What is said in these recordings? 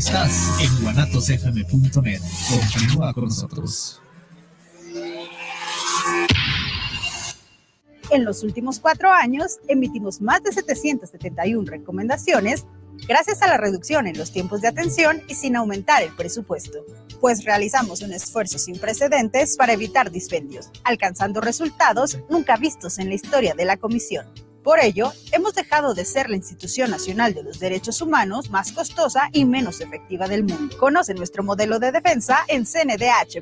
Estás en guanatosfm.net. Continúa con nosotros. En los últimos cuatro años emitimos más de 771 recomendaciones gracias a la reducción en los tiempos de atención y sin aumentar el presupuesto, pues realizamos un esfuerzo sin precedentes para evitar dispendios, alcanzando resultados nunca vistos en la historia de la Comisión. Por ello, hemos dejado de ser la institución nacional de los derechos humanos más costosa y menos efectiva del mundo. Conoce nuestro modelo de defensa en cndh.org.mx.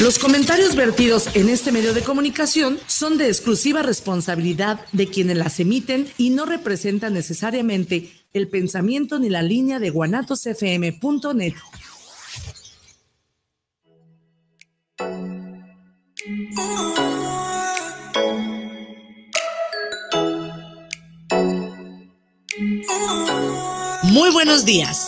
Los comentarios vertidos en este medio de comunicación son de exclusiva responsabilidad de quienes las emiten y no representan necesariamente el pensamiento ni la línea de guanatosfm.net. Muy buenos días.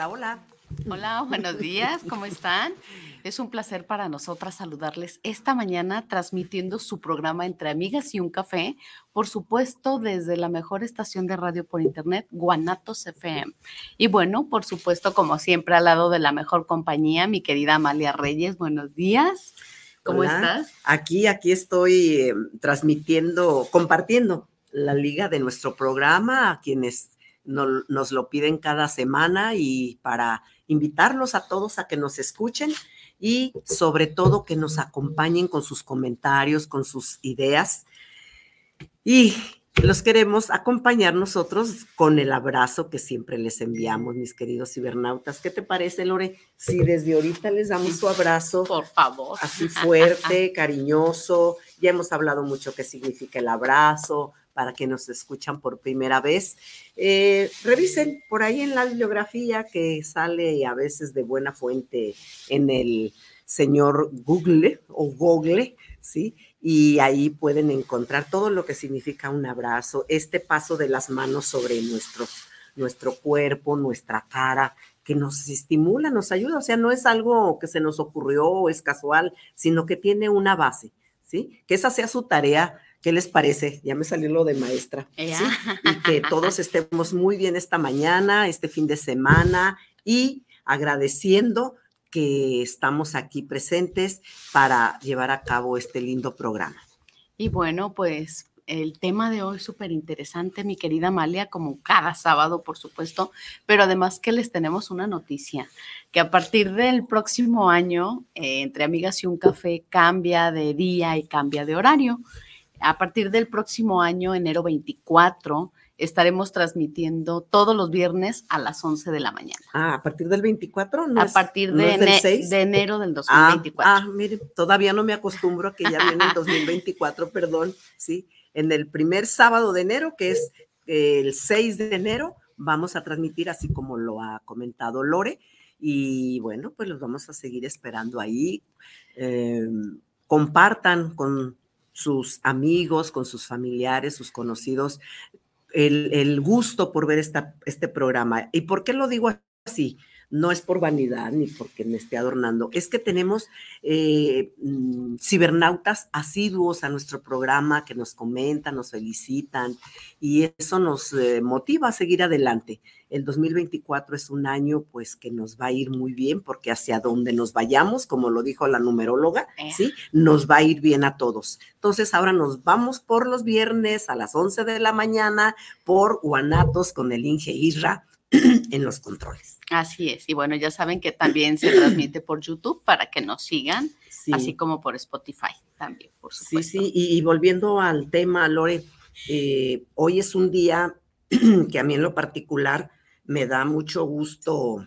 Hola, hola. Hola, buenos días, ¿cómo están? Es un placer para nosotras saludarles esta mañana transmitiendo su programa Entre Amigas y un Café, por supuesto desde la mejor estación de radio por internet, Guanatos FM. Y bueno, por supuesto, como siempre, al lado de la mejor compañía, mi querida Amalia Reyes, buenos días. ¿Cómo estás? Aquí, aquí estoy eh, transmitiendo, compartiendo la liga de nuestro programa a quienes nos lo piden cada semana y para invitarlos a todos a que nos escuchen y sobre todo que nos acompañen con sus comentarios, con sus ideas. Y los queremos acompañar nosotros con el abrazo que siempre les enviamos, mis queridos cibernautas. ¿Qué te parece, Lore? Si desde ahorita les damos su abrazo. Por favor. Así fuerte, cariñoso. Ya hemos hablado mucho qué significa el abrazo, para que nos escuchan por primera vez. Eh, revisen por ahí en la bibliografía que sale a veces de buena fuente en el señor Google o Google, ¿sí? Y ahí pueden encontrar todo lo que significa un abrazo, este paso de las manos sobre nuestro, nuestro cuerpo, nuestra cara, que nos estimula, nos ayuda. O sea, no es algo que se nos ocurrió o es casual, sino que tiene una base, ¿sí? Que esa sea su tarea ¿Qué les parece? Ya me salió lo de maestra. Y que todos estemos muy bien esta mañana, este fin de semana y agradeciendo que estamos aquí presentes para llevar a cabo este lindo programa. Y bueno, pues el tema de hoy es súper interesante, mi querida Amalia, como cada sábado, por supuesto, pero además que les tenemos una noticia, que a partir del próximo año, eh, entre amigas y un café, cambia de día y cambia de horario. A partir del próximo año, enero 24, estaremos transmitiendo todos los viernes a las 11 de la mañana. Ah, a partir del 24, ¿no? A partir de, de, enero del 2024. Ah, ah, mire, todavía no me acostumbro a que ya viene el 2024, perdón, sí. En el primer sábado de enero, que es el 6 de enero, vamos a transmitir, así como lo ha comentado Lore, y bueno, pues los vamos a seguir esperando ahí. Em, compartan con sus amigos, con sus familiares, sus conocidos, el, gusto por ver esta, este programa. ¿Y por qué lo digo así? No es por vanidad ni porque me esté adornando, es que tenemos eh, mm, cibernautas asiduos a nuestro programa que nos comentan, nos felicitan y eso nos eh, motiva a seguir adelante. El 2024 es un año pues que nos va a ir muy bien porque hacia donde nos vayamos, como lo dijo la numeróloga, eh. ¿sí? Nos va a ir bien a todos. Entonces ahora nos vamos por los viernes a las 11 de la mañana por Guanatos con el Inge Isra en los controles. Así es. Y bueno, ya saben que también se transmite por YouTube para que nos sigan, así como por Spotify también, por supuesto. Sí, sí. Y, volviendo al tema, Lore, eh, hoy es un día que a mí en lo particular me da mucho gusto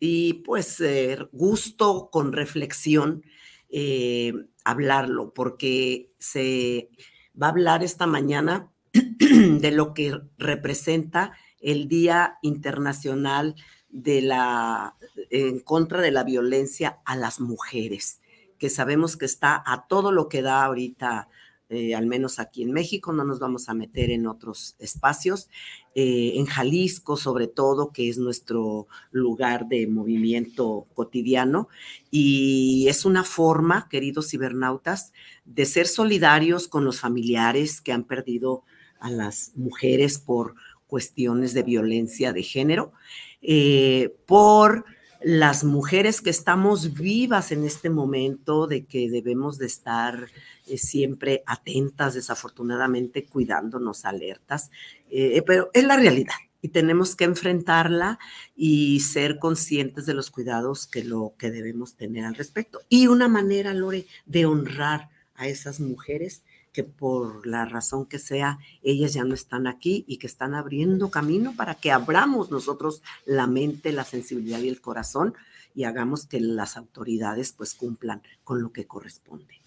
y pues eh, gusto con reflexión eh, hablarlo, porque se va a hablar esta mañana de lo que representa el Día Internacional de la, en contra de la violencia a las mujeres, que sabemos que está a todo lo que da ahorita, eh, al menos aquí en México, no nos vamos a meter en otros espacios, eh, en Jalisco sobre todo, que es nuestro lugar de movimiento cotidiano, y es una forma, queridos cibernautas, de ser solidarios con los familiares que han perdido a las mujeres por cuestiones de violencia de género eh, por las mujeres que estamos vivas en este momento, de que debemos de estar eh, siempre atentas, desafortunadamente cuidándonos, alertas, eh, pero es la realidad y tenemos que enfrentarla y ser conscientes de los cuidados que lo que debemos tener al respecto. Y una manera, Lore, de honrar a esas mujeres que por la razón que sea, ellas ya no están aquí y que están abriendo camino para que abramos nosotros la mente, la sensibilidad y el corazón y hagamos que las autoridades pues cumplan con lo que corresponde.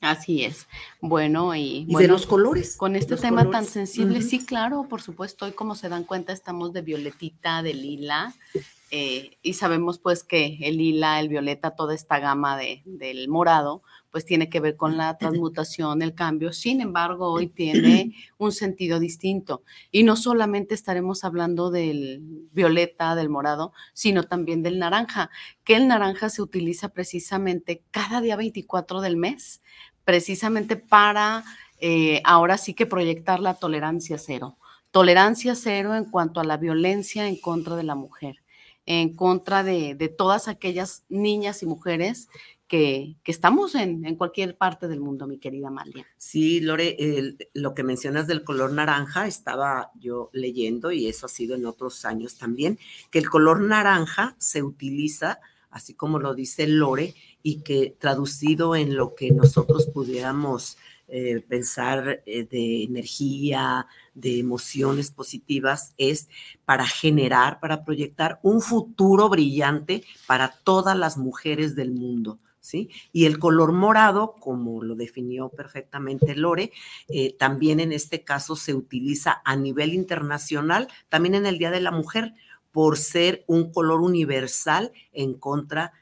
Así es. Bueno, y, de los colores. Con este tema tan sensible, sí, claro, por supuesto. Hoy, como se dan cuenta, estamos de violetita, de lila, eh, y sabemos pues que el lila, el violeta, toda esta gama de, del morado, pues tiene que ver con la transmutación, el cambio. Sin embargo, hoy tiene un sentido distinto. Y no solamente estaremos hablando del violeta, del morado, sino también del naranja, que el naranja se utiliza precisamente cada día 24 del mes, precisamente para eh, ahora sí que proyectar la tolerancia cero. Tolerancia cero en cuanto a la violencia en contra de la mujer en contra de, todas aquellas niñas y mujeres que, estamos en, cualquier parte del mundo, mi querida Amalia. Sí, Lore, lo que mencionas del color naranja, estaba yo leyendo, y eso ha sido en otros años también, que el color naranja se utiliza, así como lo dice Lore, y que traducido en lo que nosotros pudiéramos eh, pensar eh, de energía, de emociones positivas, es para generar, para proyectar un futuro brillante para todas las mujeres del mundo. ¿Sí? Y el color morado, como lo definió perfectamente Lore, eh, también en este caso se utiliza a nivel internacional, también en el Día de la Mujer, por ser un color universal en contra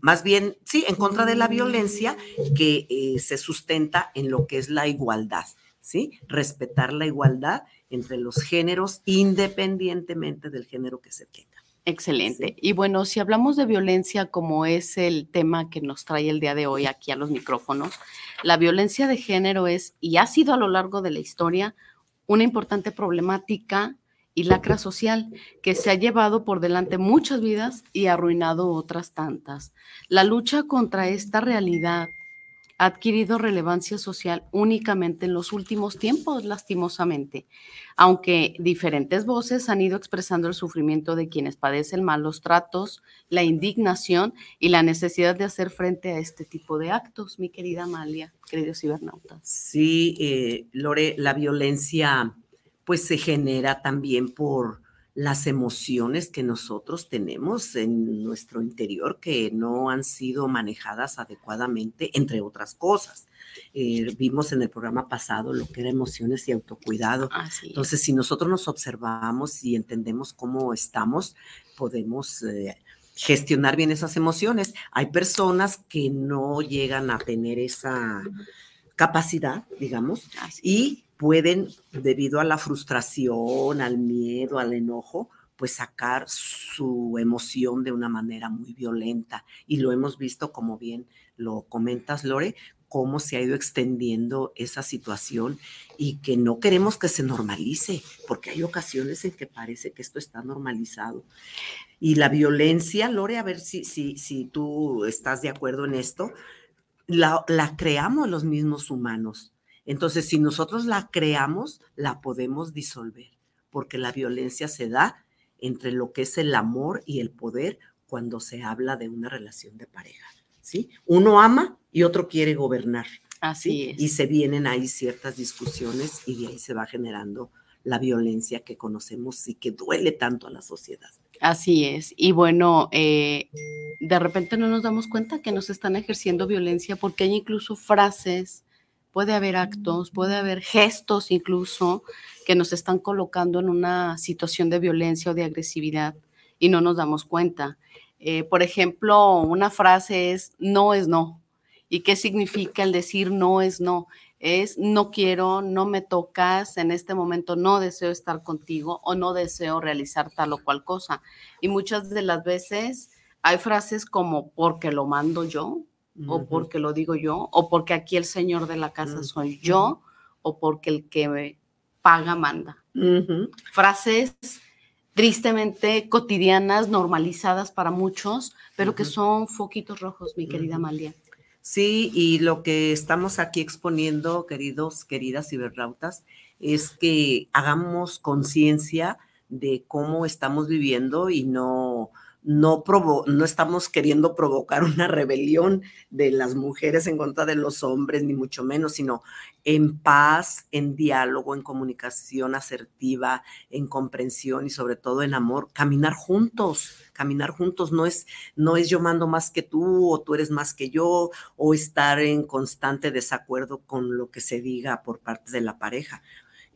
más bien, sí, en contra de la violencia que eh, se sustenta en lo que es la igualdad, ¿sí? Respetar la igualdad entre los géneros independientemente del género que se tenga. Excelente. Y bueno, si hablamos de violencia como es el tema que nos trae el día de hoy aquí a los micrófonos, la violencia de género es y ha sido a lo largo de la historia una importante problemática y lacra social que se ha llevado por delante muchas vidas y arruinado otras tantas. La lucha contra esta realidad adquirido relevancia social únicamente en los últimos tiempos, lastimosamente, aunque diferentes voces han ido expresando el sufrimiento de quienes padecen malos tratos, la indignación y la necesidad de hacer frente a este tipo de actos, mi querida Amalia, queridos cibernautas. Sí, eh, Lore, la violencia pues se genera también por las emociones que nosotros tenemos en nuestro interior que no han sido manejadas adecuadamente, entre otras cosas. Eh, vimos en el programa pasado lo que era emociones y autocuidado. Entonces, si nosotros nos observamos y entendemos cómo estamos, podemos eh, gestionar bien esas emociones. Hay personas que no llegan a tener esa capacidad, digamos, y pueden, debido a la frustración, al miedo, al enojo, pues sacar su emoción de una manera muy violenta. Y lo hemos visto, como bien lo comentas, Lore, cómo se ha ido extendiendo esa situación y que no queremos que se normalice, porque hay ocasiones en que parece que esto está normalizado. Y la violencia, Lore, a ver si, si, si tú estás de acuerdo en esto, la, la creamos los mismos humanos entonces, si nosotros la creamos, la podemos disolver, porque la violencia se da entre lo que es el amor y el poder cuando se habla de una relación de pareja. ¿sí? Uno ama y otro quiere gobernar. Así es. Y se vienen ahí ciertas discusiones y de ahí se va generando la violencia que conocemos y que duele tanto a la sociedad. Así es. Y bueno, eh, de repente no nos damos cuenta que nos están ejerciendo violencia porque hay incluso frases, puede haber actos, puede haber gestos incluso que nos están colocando en una situación de violencia o de agresividad y no nos damos cuenta. Eh, por ejemplo, una frase es no es no. ¿Y qué significa el decir no es no? Es no quiero, no me tocas, en este momento no deseo estar contigo o no deseo realizar tal o cual cosa. Y muchas de las veces hay frases como porque lo mando yo, o porque lo digo yo, o porque aquí el señor de la casa soy yo, o porque el que me paga manda. Frases tristemente cotidianas, normalizadas para muchos, pero que son foquitos rojos, mi querida Amalia. Sí, y lo que estamos aquí exponiendo, queridos, queridas ciberrautas, es que hagamos conciencia de cómo estamos viviendo y no no, no estamos queriendo provocar una rebelión de las mujeres en contra de los hombres, ni mucho menos, sino en paz, en diálogo, en comunicación asertiva, en comprensión y sobre todo en amor, caminar juntos, caminar juntos. No es, no es yo mando más que tú o tú eres más que yo o estar en constante desacuerdo con lo que se diga por parte de la pareja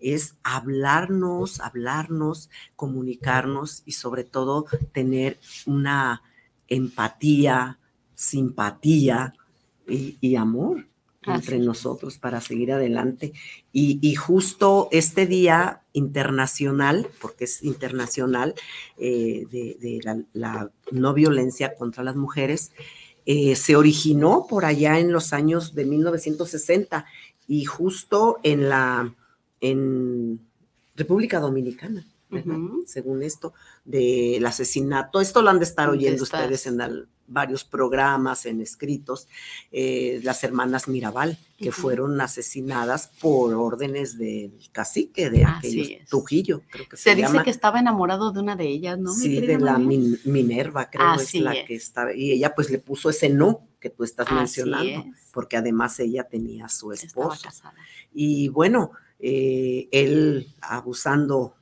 es hablarnos, hablarnos, comunicarnos y sobre todo tener una empatía, simpatía y, amor entre nosotros para seguir adelante. Y, justo este día internacional, porque es internacional, eh, de, la, no violencia contra las mujeres, eh, se originó por allá en los años de 1960 y justo en la en República Dominicana según esto, del asesinato. Esto lo han de estar oyendo ustedes en varios programas, en escritos, eh, las hermanas Mirabal, que fueron asesinadas por órdenes del cacique de aquellos, Trujillo, creo que se, dice que estaba enamorado de una de ellas, ¿no? Sí, de la Minerva, creo es la que estaba, y ella pues le puso ese no que tú estás mencionando, porque además ella tenía su esposo. Y bueno, eh, él abusando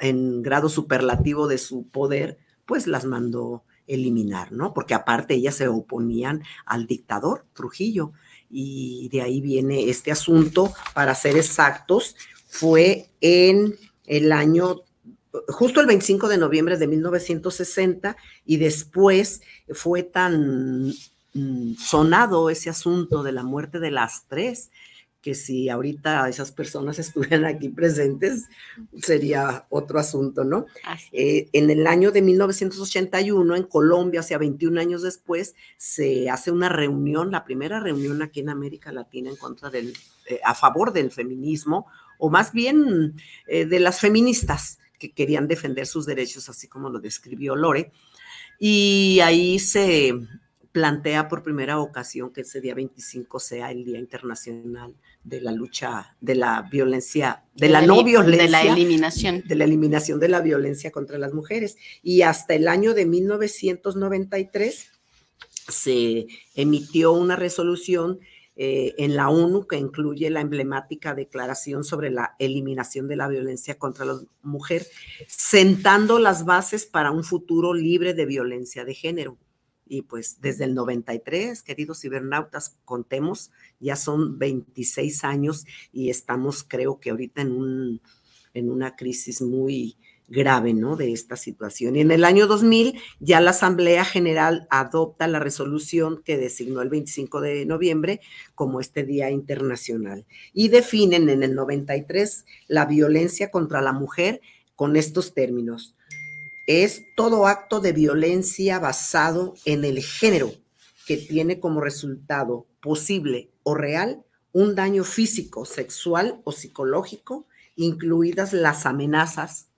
en grado superlativo de su poder, pues las mandó eliminar, ¿no? Porque aparte ellas se oponían al dictador Trujillo y de ahí viene este asunto, para ser exactos, fue en el año justo el 25 de noviembre de 1960 y después fue tan mm, sonado ese asunto de la muerte de las tres que si ahorita esas personas estuvieran aquí presentes, sería otro asunto, ¿no? Eh, en el año de 1981, en Colombia, o sea, 21 años después, se hace una reunión, la primera reunión aquí en América Latina en contra del, eh, a favor del feminismo, o más bien eh, de las feministas que querían defender sus derechos, así como lo describió Lore. Y ahí se plantea por primera ocasión que ese día 25 sea el Día Internacional de la lucha, de la violencia, de, la, no violencia. De la eliminación. De la eliminación de la violencia contra las mujeres. Y hasta el año de 1993 se emitió una resolución eh, en la ONU que incluye la emblemática Declaración sobre la Eliminación de la Violencia contra la Mujer, sentando las bases para un futuro libre de violencia de género. Y pues desde el 93, queridos cibernautas, contemos, ya son 26 años y estamos creo que ahorita en, un, en una crisis muy grave, ¿no? De esta situación. Y en el año 2000 ya la Asamblea General adopta la resolución que designó el 25 de noviembre como este Día Internacional y definen en el 93 la violencia contra la mujer con estos términos es todo acto de violencia basado en el género que tiene como resultado posible o real un daño físico, sexual o psicológico, incluidas las amenazas,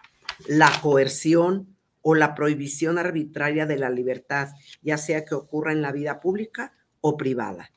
la coerción o la prohibición arbitraria de la libertad, ya sea que ocurra en la vida pública o privada.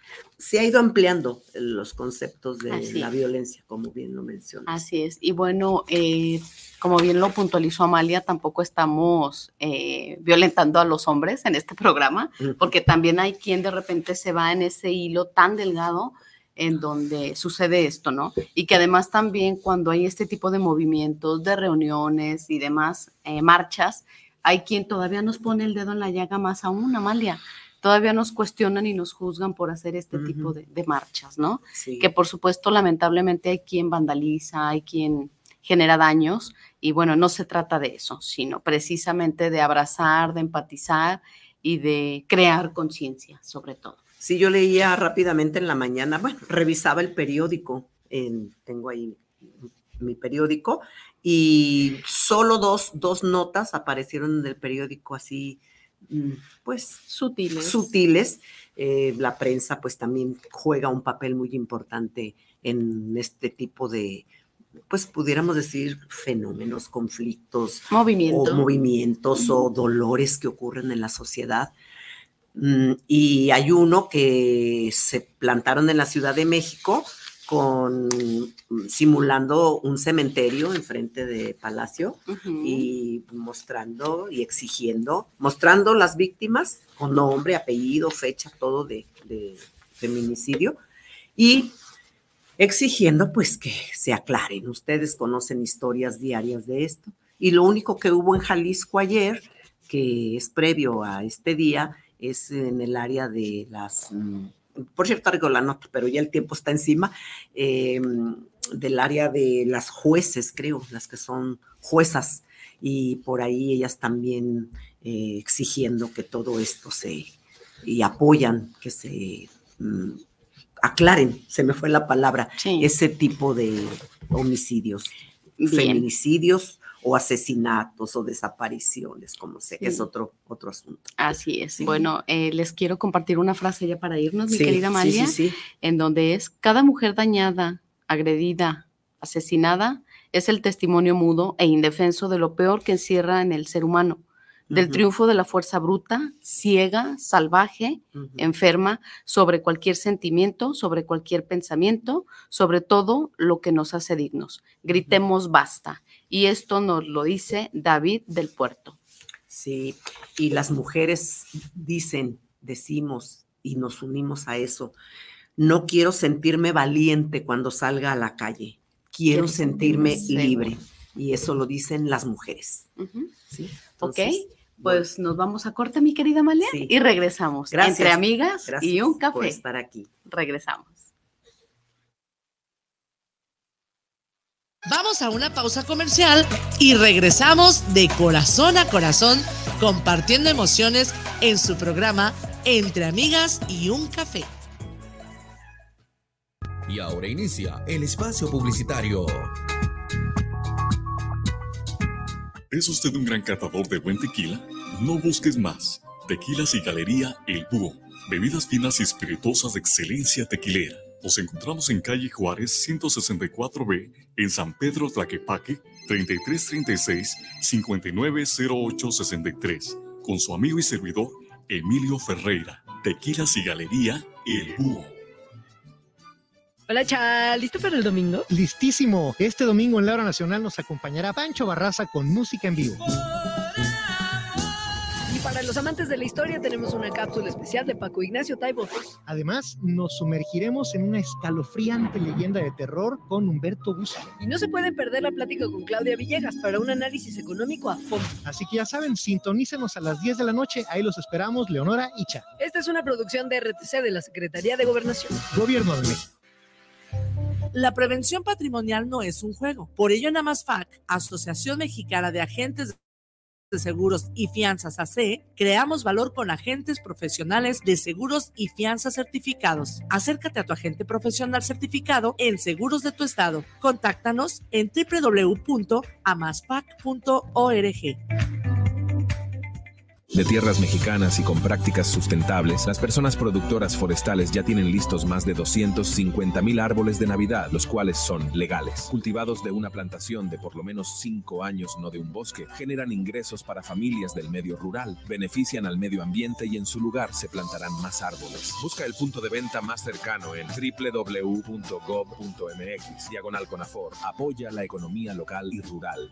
Se ha ido ampliando los conceptos de la violencia, como bien lo mencionas. Así es. Y bueno, eh, como bien lo puntualizó Amalia, tampoco estamos eh, violentando a los hombres en este programa, porque también hay quien de repente se va en ese hilo tan delgado en donde sucede esto, ¿no? Y que además también cuando hay este tipo de movimientos, de reuniones y demás, eh, marchas, hay quien todavía nos pone el dedo en la llaga más aún, Amalia. Todavía nos cuestionan y nos juzgan por hacer este tipo de, marchas, ¿no? Que por supuesto, lamentablemente hay quien vandaliza, hay quien genera daños y bueno, no se trata de eso, sino precisamente de abrazar, de empatizar y de crear conciencia sobre todo. Sí, yo leía rápidamente en la mañana, bueno, revisaba el periódico, en, tengo ahí mi periódico, y solo dos, dos notas aparecieron en el periódico así, pues sutiles. Sutiles. Eh, la prensa pues también juega un papel muy importante en este tipo de, pues pudiéramos decir, fenómenos, conflictos, o movimientos o dolores que ocurren en la sociedad. Mm, y hay uno que se plantaron en la Ciudad de México con simulando un cementerio enfrente de Palacio y mostrando y exigiendo, mostrando las víctimas con nombre, apellido, fecha, todo de, de feminicidio y exigiendo pues que se aclaren. Ustedes conocen historias diarias de esto. Y lo único que hubo en Jalisco ayer, que es previo a este día, es en el área de las, mm, por cierto, traigo la nota, pero ya el tiempo está encima, em, del área de las jueces, creo, las que son juezas, y por ahí ellas también eh, exigiendo que todo esto se, y apoyan que se mm, aclaren, se me fue la palabra, ese tipo de homicidios, feminicidios o asesinatos o desapariciones, como sé, es otro, otro asunto. Así es. Bueno, eh, les quiero compartir una frase ya para irnos, mi querida María, en donde es, cada mujer dañada, agredida, asesinada, es el testimonio mudo e indefenso de lo peor que encierra en el ser humano del triunfo de la fuerza bruta, ciega, salvaje, enferma, sobre cualquier sentimiento, sobre cualquier pensamiento, sobre todo lo que nos hace dignos. Gritemos basta. Y esto nos lo dice David del Puerto. Sí, y las mujeres dicen, decimos y nos unimos a eso. No quiero sentirme valiente cuando salga a la calle. Quiero sentirme libre. Y eso lo dicen las mujeres. ¿Sí? ok, pues nos vamos a corte, mi querida Malia, y regresamos. Gracias. Entre amigas y un café. Por estar aquí. Regresamos. Vamos a una pausa comercial y regresamos de corazón a corazón compartiendo emociones en su programa Entre Amigas y un Café. Y ahora inicia el espacio publicitario. ¿Es usted un gran catador de buen tequila? No busques más. Tequilas y Galería El Búho. Bebidas finas y espirituosas de excelencia tequilera. Nos encontramos en calle Juárez 164B, en San Pedro Tlaquepaque, 3336-590863, con su amigo y servidor Emilio Ferreira. Tequilas y Galería El Búho. Hola, Chal, ¿listo para el domingo? Listísimo. Este domingo en la hora nacional nos acompañará Pancho Barraza con música en vivo. Y para los amantes de la historia tenemos una cápsula especial de Paco Ignacio Taibo. Además, nos sumergiremos en una escalofriante leyenda de terror con Humberto Busa. Y no se pueden perder la plática con Claudia Villegas para un análisis económico a fondo. Así que ya saben, sintonícenos a las 10 de la noche. Ahí los esperamos, Leonora y Cha. Esta es una producción de RTC de la Secretaría de Gobernación. Gobierno de México. La prevención patrimonial no es un juego. Por ello, en AMASFAC, Asociación Mexicana de Agentes de Seguros y Fianzas AC, creamos valor con agentes profesionales de seguros y fianzas certificados. Acércate a tu agente profesional certificado en Seguros de tu Estado. Contáctanos en www.amasfac.org de tierras mexicanas y con prácticas sustentables, las personas productoras forestales ya tienen listos más de 250 mil árboles de Navidad, los cuales son legales. Cultivados de una plantación de por lo menos 5 años, no de un bosque, generan ingresos para familias del medio rural, benefician al medio ambiente y en su lugar se plantarán más árboles. Busca el punto de venta más cercano en www.gov.mx, diagonal Conafor. Apoya la economía local y rural.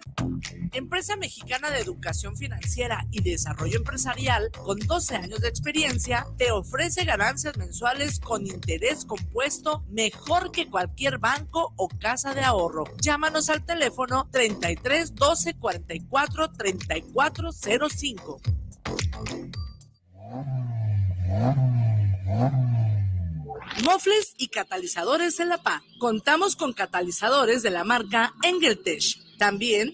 Empresa Mexicana de Educación Financiera y Desarrollo Empresarial, con 12 años de experiencia, te ofrece ganancias mensuales con interés compuesto mejor que cualquier banco o casa de ahorro. Llámanos al teléfono 33 12 44 34 05. Mofles y catalizadores en la PA. Contamos con catalizadores de la marca Engeltech. También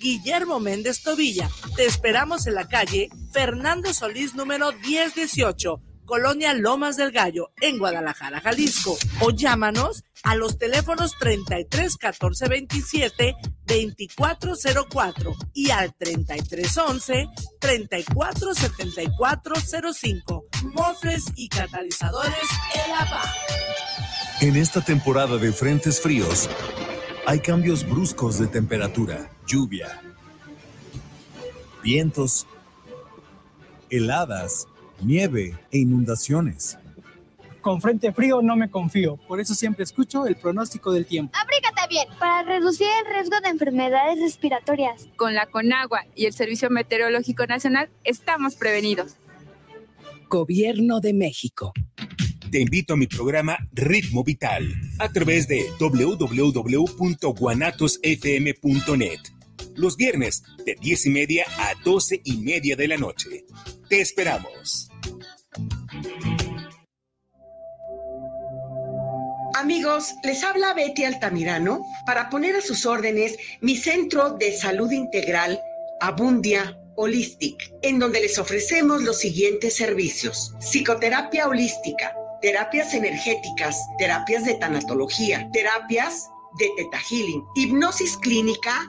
Guillermo Méndez Tobilla. Te esperamos en la calle Fernando Solís número 1018 Colonia Lomas del Gallo, en Guadalajara, Jalisco. O llámanos a los teléfonos 33 14 27 2404 y al 3311 347405. Mofres y catalizadores El APA. En esta temporada de frentes fríos, hay cambios bruscos de temperatura, lluvia, vientos, heladas, nieve e inundaciones. Con frente frío no me confío, por eso siempre escucho el pronóstico del tiempo. Abrígate bien para reducir el riesgo de enfermedades respiratorias. Con la Conagua y el Servicio Meteorológico Nacional estamos prevenidos. Gobierno de México. Te invito a mi programa Ritmo Vital a través de www.guanatosfm.net. Los viernes de 10 y media a 12 y media de la noche. Te esperamos. Amigos, les habla Betty Altamirano para poner a sus órdenes mi centro de salud integral Abundia Holistic, en donde les ofrecemos los siguientes servicios. Psicoterapia holística, terapias energéticas, terapias de tanatología, terapias de teta healing, hipnosis clínica,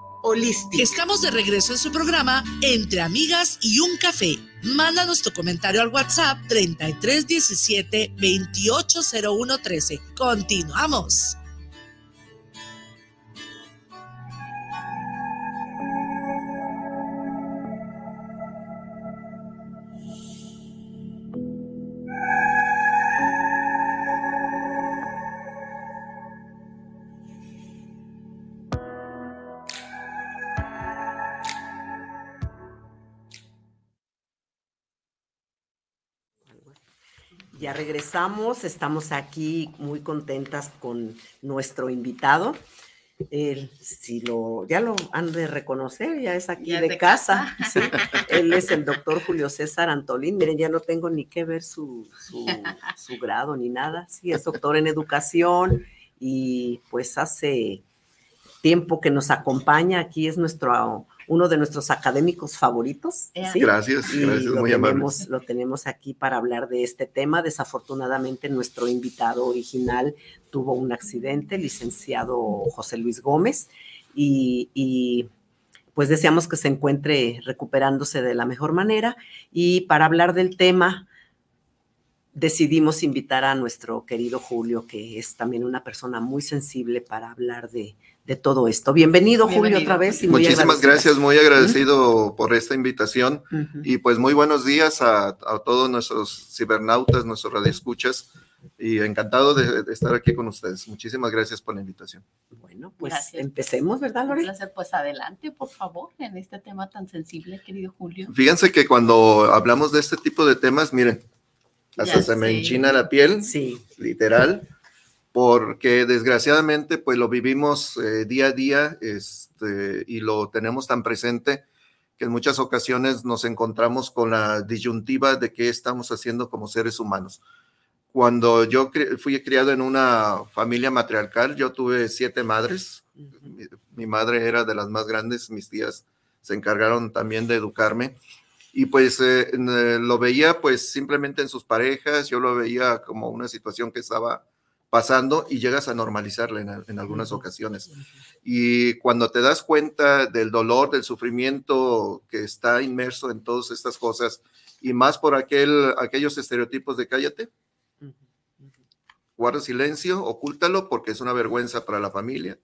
Estamos de regreso en su programa Entre Amigas y un Café. Mándanos tu comentario al WhatsApp 3317 280113. Continuamos. Ya regresamos, estamos aquí muy contentas con nuestro invitado. Él, si lo, ya lo han de reconocer, ya es aquí Ya de, de casa. sí. Él es el doctor Julio César Antolín. Miren, ya no tengo ni que ver su, su, su grado ni nada. Sí, es doctor en educación y pues hace tiempo que nos acompaña. Aquí es nuestro uno de nuestros académicos favoritos. Gracias, Y gracias, lo muy tenemos, lo tenemos aquí para hablar de este tema. Desafortunadamente, nuestro invitado original tuvo un accidente, el licenciado José Luis Gómez, y, y, pues deseamos que se encuentre recuperándose de la mejor manera. Y para hablar del tema, decidimos invitar a nuestro querido Julio, que es también una persona muy sensible para hablar de, de todo esto. Bienvenido, Julio, Bienvenido, otra vez. y muy Muchísimas agradecida. gracias, muy agradecido por esta invitación Ujú. y pues muy buenos días a, a todos nuestros cibernautas, nuestros radioescuchas y encantado de, de estar aquí con ustedes. Muchísimas gracias por la invitación. Bueno, pues Gracias. empecemos, ¿verdad, Un Lore? placer, pues adelante, por favor, en este tema tan sensible, querido Julio. Fíjense que cuando hablamos de este tipo de temas, miren, hasta Ya se me enchina la piel, Sí. literal, porque desgraciadamente pues lo vivimos eh, día a día este, y lo tenemos tan presente que en muchas ocasiones nos encontramos con la disyuntiva de qué estamos haciendo como seres humanos. Cuando yo cri- fui criado en una familia matriarcal, yo tuve siete madres. Mi, mi madre era de las más grandes, mis tías se encargaron también de educarme. Y pues eh, eh, lo veía pues simplemente en sus parejas, yo lo veía como una situación que estaba pasando y llegas a normalizarla en, en algunas ocasiones. Y cuando te das cuenta del dolor, del sufrimiento que está inmerso en todas estas cosas, y más por aquel, aquellos estereotipos de cállate, guarda silencio, ocúltalo porque es una vergüenza para la familia.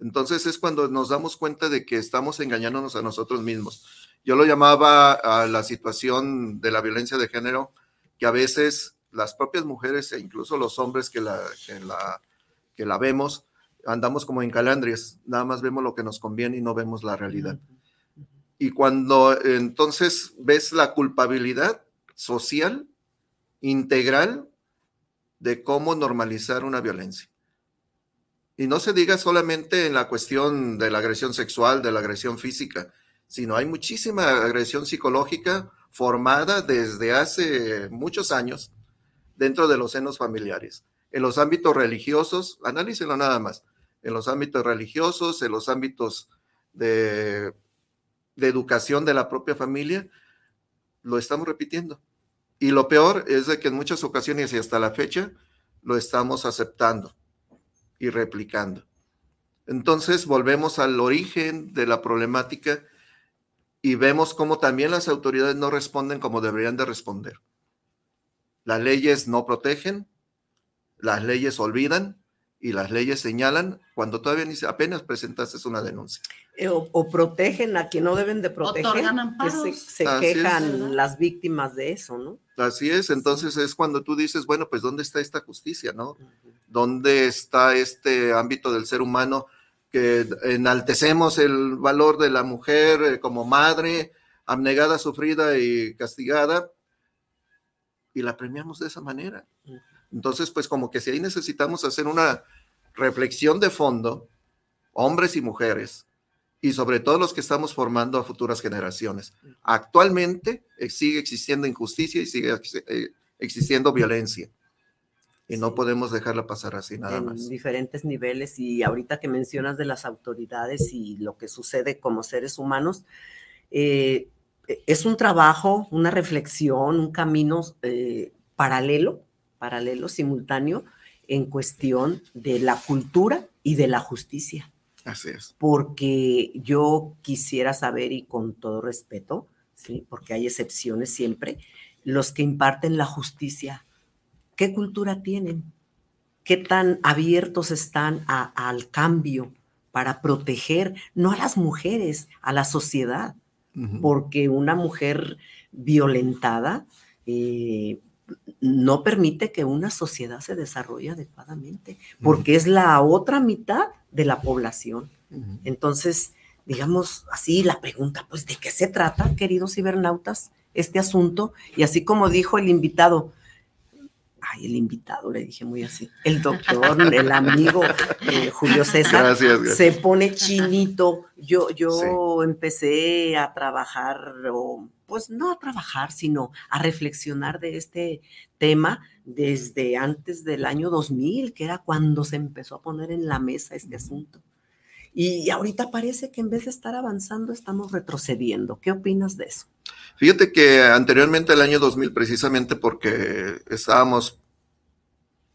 Entonces es cuando nos damos cuenta de que estamos engañándonos a nosotros mismos. Yo lo llamaba a la situación de la violencia de género, que a veces las propias mujeres e incluso los hombres que la, que la, que la vemos, andamos como en calandrias, nada más vemos lo que nos conviene y no vemos la realidad. Y cuando entonces ves la culpabilidad social, integral, de cómo normalizar una violencia. Y no se diga solamente en la cuestión de la agresión sexual, de la agresión física, sino hay muchísima agresión psicológica formada desde hace muchos años dentro de los senos familiares. En los ámbitos religiosos, analícenlo nada más, en los ámbitos religiosos, en los ámbitos de, de educación de la propia familia, lo estamos repitiendo. Y lo peor es de que en muchas ocasiones y hasta la fecha lo estamos aceptando y replicando. Entonces volvemos al origen de la problemática y vemos cómo también las autoridades no responden como deberían de responder. Las leyes no protegen, las leyes olvidan y las leyes señalan cuando todavía ni apenas presentaste una denuncia. Eh, o, protegen a quien no deben de proteger, que se, se quejan las víctimas de eso, ¿no? Así es, entonces es cuando tú dices, bueno, pues ¿dónde está esta justicia, no? ¿Dónde está este ámbito del ser humano que enaltecemos el valor de la mujer eh, como madre, abnegada, sufrida y castigada, y la premiamos de esa manera? Entonces, pues como que si ahí necesitamos hacer una reflexión de fondo, hombres y mujeres, y sobre todo los que estamos formando a futuras generaciones. Actualmente eh, sigue existiendo injusticia y sigue eh, existiendo violencia. Y no podemos dejarla pasar así nada más. En diferentes niveles y ahorita que mencionas de las autoridades y lo que sucede como seres humanos, eh, es un trabajo, una reflexión, un camino paralelo paralelo, simultáneo, en cuestión de la cultura y de la justicia. Así es. Porque yo quisiera saber, y con todo respeto, ¿sí? porque hay excepciones siempre, los que imparten la justicia, ¿qué cultura tienen? ¿Qué tan abiertos están al cambio para proteger, no a las mujeres, a la sociedad? Porque una mujer violentada eh, no permite que una sociedad se desarrolle adecuadamente, porque es la otra mitad de la población. Entonces, digamos así, la pregunta, pues, ¿de qué se trata, queridos cibernautas, este asunto? Y así como dijo el invitado, ay, el invitado, le dije muy así, el doctor, el amigo eh, Julio César, se pone chinito. Yo, yo empecé a trabajar o pues no a trabajar, sino a reflexionar de este tema desde antes del año 2000, que era cuando se empezó a poner en la mesa este asunto. Y ahorita parece que en vez de estar avanzando, estamos retrocediendo. ¿Qué opinas de eso? Fíjate que anteriormente el año 2000, precisamente porque estábamos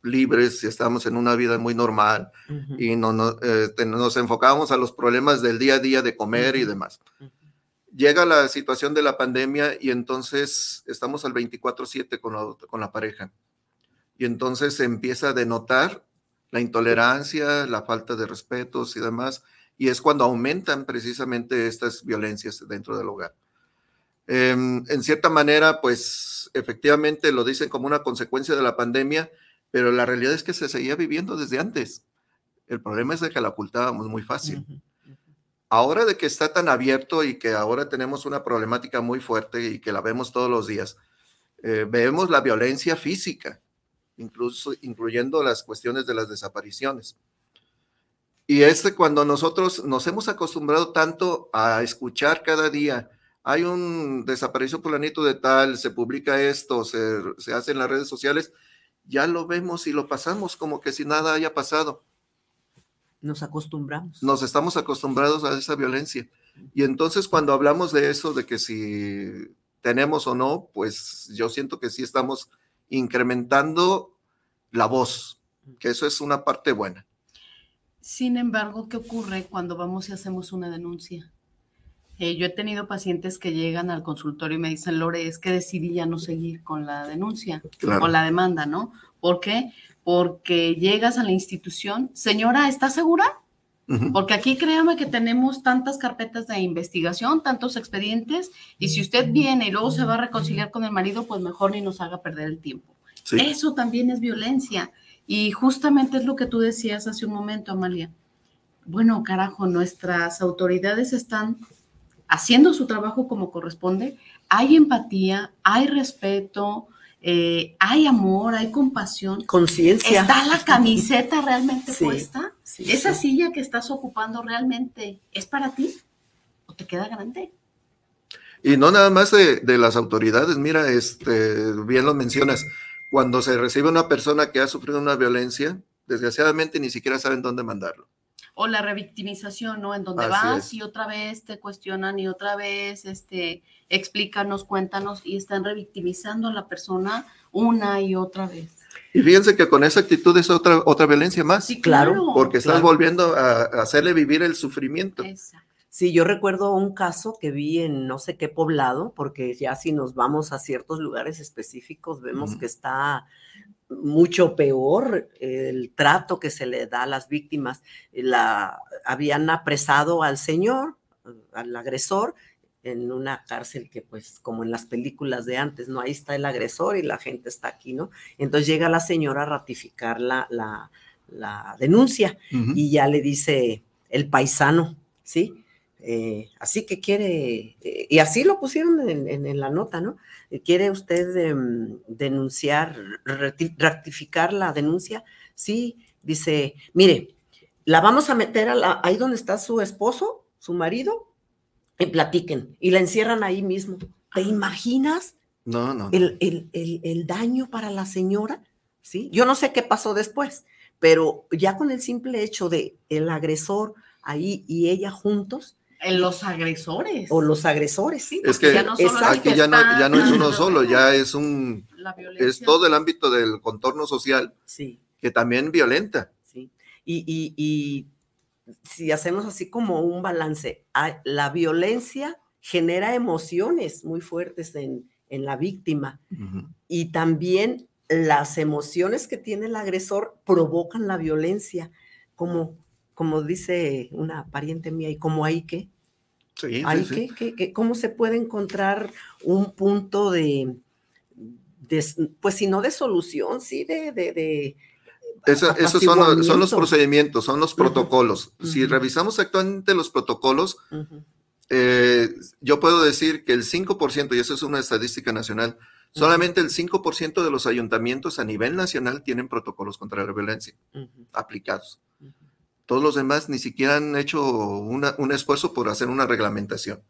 libres y estábamos en una vida muy normal y no, no eh, nos enfocábamos a los problemas del día a día de comer y demás llega la situación de la pandemia y entonces estamos al 24/7 con, con la pareja. Y entonces se empieza a denotar la intolerancia, la falta de respetos y demás, y es cuando aumentan precisamente estas violencias dentro del hogar. Em, en cierta manera, pues efectivamente lo dicen como una consecuencia de la pandemia, pero la realidad es que se seguía viviendo desde antes. El problema es de que la ocultábamos muy fácil. Ahora de que está tan abierto y que ahora tenemos una problemática muy fuerte y que la vemos todos los días, eh, vemos la violencia física, incluso incluyendo las cuestiones de las desapariciones. Y es cuando nosotros nos hemos acostumbrado tanto a escuchar cada día, hay un desapareció planito de tal, se publica esto, se, se hace en las redes sociales, ya lo vemos y lo pasamos como que si nada haya pasado. Nos acostumbramos. Nos estamos acostumbrados a esa violencia. Y entonces cuando hablamos de eso, de que si tenemos o no, pues yo siento que sí estamos incrementando la voz, que eso es una parte buena. Sin embargo, ¿qué ocurre cuando vamos y hacemos una denuncia? Eh, yo he tenido pacientes que llegan al consultorio y me dicen, Lore, es que decidí ya no seguir con la denuncia o la demanda, ¿no? ¿Por qué? porque llegas a la institución, señora, ¿está segura? Porque aquí créame que tenemos tantas carpetas de investigación, tantos expedientes, y si usted viene y luego se va a reconciliar con el marido, pues mejor ni nos haga perder el tiempo. Eso también es violencia. Y justamente es lo que tú decías hace un momento, Amalia. Bueno, carajo, nuestras autoridades están haciendo su trabajo como corresponde. Hay empatía, hay respeto, eh, hay amor, hay compasión. Conciencia. ¿Está la camiseta realmente Sí, puesta? sí, ¿Esa sí. silla que estás ocupando realmente es para ti? ¿O te queda grande? Y no nada más de, de las autoridades, mira, este, bien lo mencionas, cuando se recibe una persona que ha sufrido una violencia, desgraciadamente ni siquiera saben dónde mandarlo. O la revictimización, ¿no? En donde Así vas es. y otra vez te cuestionan y otra vez, este, explícanos, cuéntanos y están revictimizando a la persona una y otra vez. Y fíjense que con esa actitud es otra, otra violencia más. Sí, claro. Porque estás claro. volviendo a, a hacerle vivir el sufrimiento. Sí, yo recuerdo un caso que vi en no sé qué poblado, porque ya si nos vamos a ciertos lugares específicos, vemos que está mucho peor el trato que se le da a las víctimas. La, habían apresado al señor, al agresor, en una cárcel que pues como en las películas de antes, ¿no? Ahí está el agresor y la gente está aquí, ¿no? Entonces llega la señora a ratificar la, la, la denuncia y ya le dice el paisano, ¿sí? Eh, así que quiere, eh, y así lo pusieron en, en- en la nota, ¿no? Eh, ¿Quiere usted em, denunciar, rectificar la denuncia? Sí, dice, mire, la vamos a meter a la- ahí donde está su esposo, su marido, y platiquen, y la encierran ahí mismo. ¿Te imaginas No, no. no. el, el- el- el daño para la señora? ¿Sí? Yo no sé qué pasó después, pero ya con el simple hecho de el agresor ahí y ella juntos, los agresores. o los agresores, sí. Es que ya no solo aquí que ya no, está- ya no es uno solo, ya es un, La es todo el ámbito del contorno social Sí. que también violenta. Sí. Y, y- y si hacemos así como un balance, la violencia genera emociones muy fuertes en, en la víctima y también las emociones que tiene el agresor provocan la violencia, como, como dice una pariente mía, y como hay que, Sí, hay sí. que, que- que- ¿cómo se puede encontrar un punto de, de- pues si no de solución, sí, de, de, de Esa- esos son, los- son los procedimientos, son los protocolos. Si revisamos actualmente los protocolos, eh, yo puedo decir que el 5%, y eso es una estadística nacional, solamente el 5% de los ayuntamientos a nivel nacional tienen protocolos contra la violencia aplicados. Todos los demás ni siquiera han hecho una- un esfuerzo por hacer una reglamentación.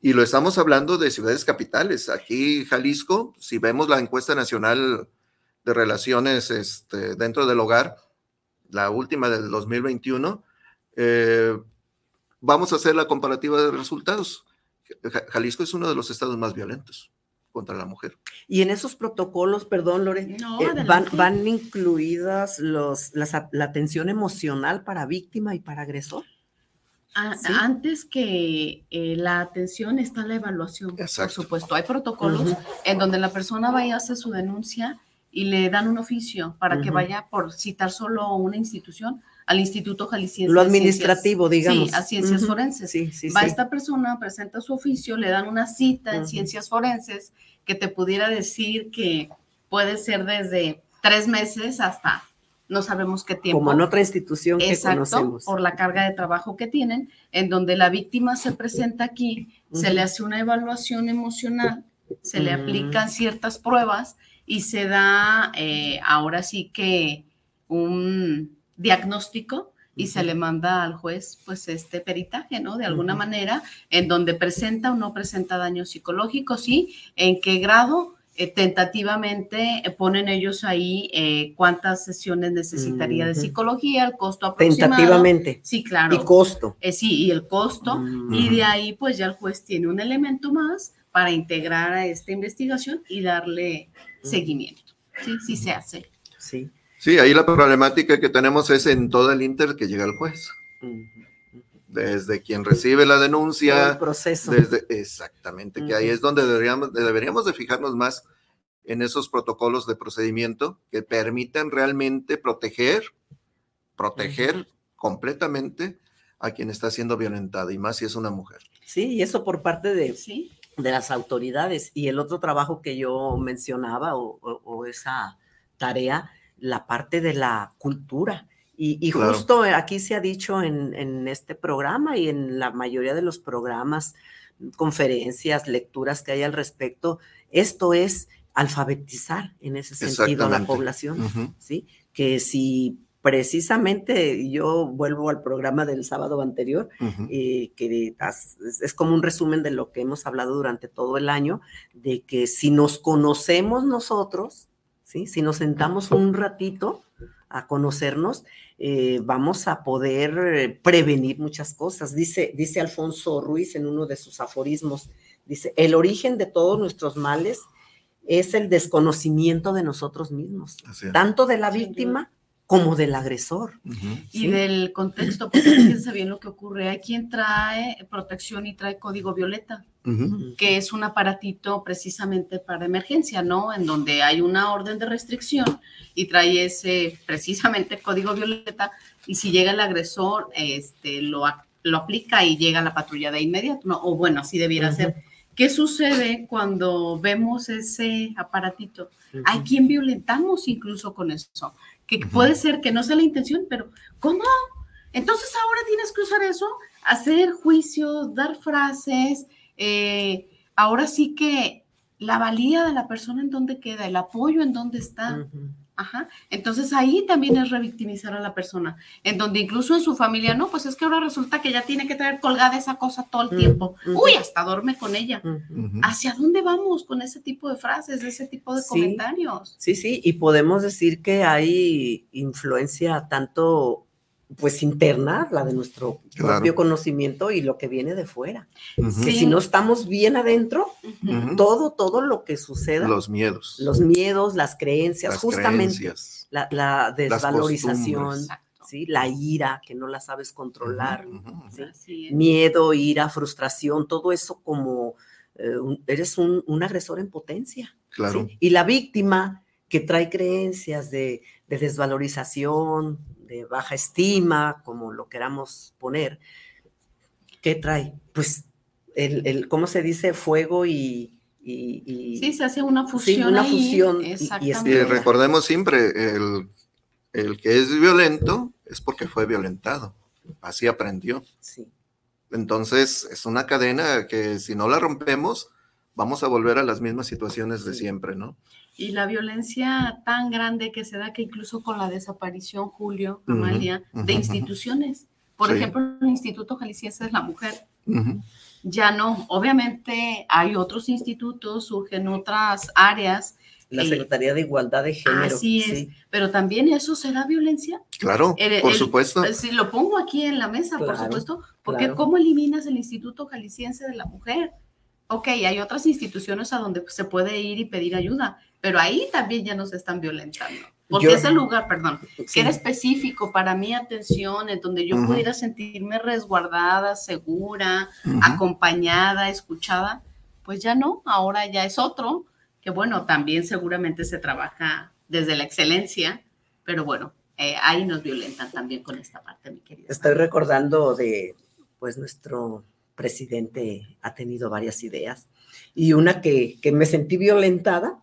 Y lo estamos hablando de ciudades capitales. Aquí, Jalisco, si vemos la encuesta nacional de relaciones este, dentro del hogar, la última del 2021, eh, vamos a hacer la comparativa de resultados. Ja- Jalisco es uno de los estados más violentos contra la mujer. Y en esos protocolos, perdón, Lore, No, eh, van, van incluidas los, las a- la atención emocional para víctima y para agresor. A- Sí. Antes que eh, la atención está la evaluación, por Exacto. supuesto. Hay protocolos en donde la persona va y hace su denuncia y le dan un oficio para que vaya, por citar solo una institución, al Instituto Jalisciense. Lo de Ciencias- administrativo, digamos. Sí, a ciencias forenses. Sí, sí, va sí. esta persona, presenta su oficio, le dan una cita en ciencias forenses que te pudiera decir que puede ser desde tres meses hasta no sabemos qué tiempo. Como en otra institución que Exacto, conocemos. por la carga de trabajo que tienen, en donde la víctima se presenta aquí, se le hace una evaluación emocional, se le aplican ciertas pruebas y se da eh, ahora sí que un diagnóstico y se le manda al juez pues este peritaje, ¿no? De alguna manera, en donde presenta o no presenta daño psicológico, sí, en qué grado, eh, tentativamente eh, ponen ellos ahí eh, cuántas sesiones necesitaría de psicología, el costo aproximado. Tentativamente. Sí, claro. Y costo. Sí, y el costo. Y de ahí, pues ya el juez tiene un elemento más para integrar a esta investigación y darle seguimiento. Sí, sí se hace. Sí. Sí, ahí la problemática que tenemos es en todo el inter que llega el juez. Desde quien recibe la denuncia, el proceso. desde exactamente, que ahí es donde deberíamos, deberíamos de fijarnos más en esos protocolos de procedimiento que permitan realmente proteger, proteger completamente a quien está siendo violentada, y más si es una mujer. Sí, y eso por parte de, Sí. de las autoridades. Y el otro trabajo que yo mencionaba o, o- o esa tarea, la parte de la cultura. Y, y Claro. justo aquí se ha dicho en, en este programa y en la mayoría de los programas, conferencias, lecturas que hay al respecto, esto es alfabetizar en ese sentido a la población. ¿sí? Que si precisamente yo vuelvo al programa del sábado anterior, eh, que es como un resumen de lo que hemos hablado durante todo el año, de que si nos conocemos nosotros, ¿sí? si nos sentamos un ratito a conocernos, eh, vamos a poder eh, prevenir muchas cosas. Dice, dice Alfonso Ruiz en uno de sus aforismos, dice, el origen de todos nuestros males es el desconocimiento de nosotros mismos, tanto de la víctima como del agresor. y ¿sí? del contexto, porque fíjense bien lo que ocurre. Hay quien trae protección y trae código violeta, Ujú. que es un aparatito precisamente para emergencia, ¿no? En donde hay una orden de restricción y trae ese precisamente código violeta y si llega el agresor, este, lo, lo aplica y llega la patrulla de inmediato, ¿no? O bueno, así debiera Ujú. ser. ¿Qué sucede cuando vemos ese aparatito? Hay quien violentamos incluso con eso, que puede ser que no sea la intención, pero ¿cómo? Entonces ahora tienes que usar eso, hacer juicios, dar frases, eh, ahora sí que la valía de la persona en dónde queda, el apoyo en dónde está. Ajá. Entonces ahí también es revictimizar a la persona, en donde incluso en su familia, no, pues es que ahora resulta que ya tiene que traer colgada esa cosa todo el tiempo. ujú. Uy, hasta duerme con ella. ¿Hacia dónde vamos con ese tipo de frases, ese tipo de Sí. comentarios? Sí, sí, y podemos decir que hay influencia tanto pues interna, la de nuestro Claro. propio conocimiento y lo que viene de fuera. Que si no estamos bien adentro, todo, todo lo que suceda, Los miedos. los miedos, las creencias, Las justamente creencias. La, la desvalorización. ¿sí? la ira que no la sabes controlar, miedo, ira, frustración, todo eso como eh, eres un, un agresor en potencia. Claro. ¿sí? Y la víctima que trae creencias de, de desvalorización, de baja estima, como lo queramos poner, ¿qué trae? Pues el, el ¿cómo se dice? Fuego y... y- y- Sí, se hace una sí, fusión. una ahí, fusión. y- y Exactamente. Y recordemos siempre, el, el que es violento es porque fue violentado. Así aprendió. Sí. Entonces, es una cadena que si no la rompemos, vamos a volver a las mismas situaciones de siempre, ¿no? Y la violencia tan grande que se da que incluso con la desaparición, Julio, Amalia, de instituciones. Por Sí. ejemplo, el Instituto Jalisciense de la Mujer. Ya no, obviamente hay otros institutos, surgen otras áreas. La eh, Secretaría de Igualdad de Género. Así es, sí. pero también eso será violencia. Claro, El- por el- supuesto. eh, Si lo pongo aquí en la mesa, por supuesto, porque claro. ¿cómo eliminas el Instituto Jalisciense de la Mujer? Ok, hay otras instituciones a donde se puede ir y pedir ayuda, pero ahí también ya nos están violentando. Porque Yo- ese lugar, perdón, Sí. que era específico para mi atención, en donde yo pudiera sentirme resguardada, segura, acompañada, escuchada, pues ya no, ahora ya es otro, que bueno, también seguramente se trabaja desde la excelencia, pero bueno, eh, ahí nos violentan también con esta parte, mi querida. Estoy recordando de, pues nuestro presidente ha tenido varias ideas y una que, que me sentí violentada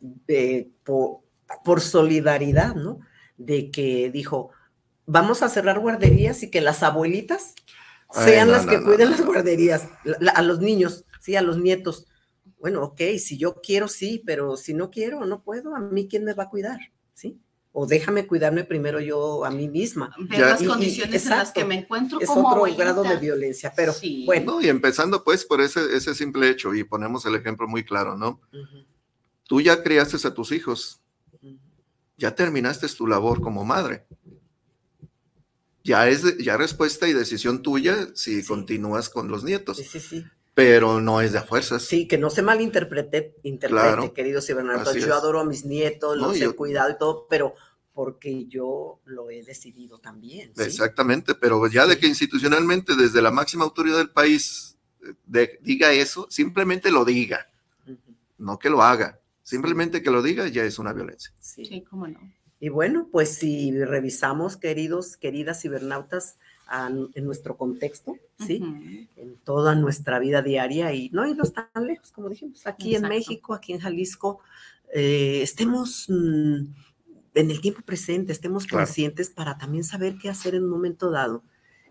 de- por, por solidaridad, ¿no? De que dijo, vamos a cerrar guarderías y que las abuelitas Ay, sean no, las no, que no, cuiden no. las guarderías, la- la- a los niños, sí, a los nietos. Bueno, ok, si yo quiero, sí, pero si no quiero, no puedo, a mí, ¿quién me va a cuidar? ¿Sí? O déjame cuidarme primero yo a mí misma. Ver las Y- y- condiciones en las que me encuentro es como otro abuelita. grado de violencia, pero Sí. bueno. No, y empezando pues por ese, ese simple hecho, y ponemos el ejemplo muy claro, ¿no? Ujú, Tú ya criaste a tus hijos, ya terminaste tu labor como madre. Ya es ya respuesta y decisión tuya si continúas con los nietos, Sí, sí, sí. pero no es de a fuerzas. Sí, que no se malinterprete, interprete, Claro. querido Cibernauta. Así Yo es. adoro a mis nietos, No, los he yo- cuidado y todo, pero porque yo lo he decidido también. Exactamente, pero ya de que institucionalmente desde la máxima autoridad del país eh, de- diga eso, simplemente lo diga, no que lo haga, simplemente que lo diga ya es una violencia. sí. Sí, cómo no. Y bueno, pues si revisamos, queridos, queridas cibernautas, a- en nuestro contexto, ¿sí? En toda nuestra vida diaria y no irnos tan lejos, como dijimos, aquí en. México, aquí en Jalisco, eh, estemos mm, en el tiempo presente, estemos Claro. conscientes para también saber qué hacer en un momento dado.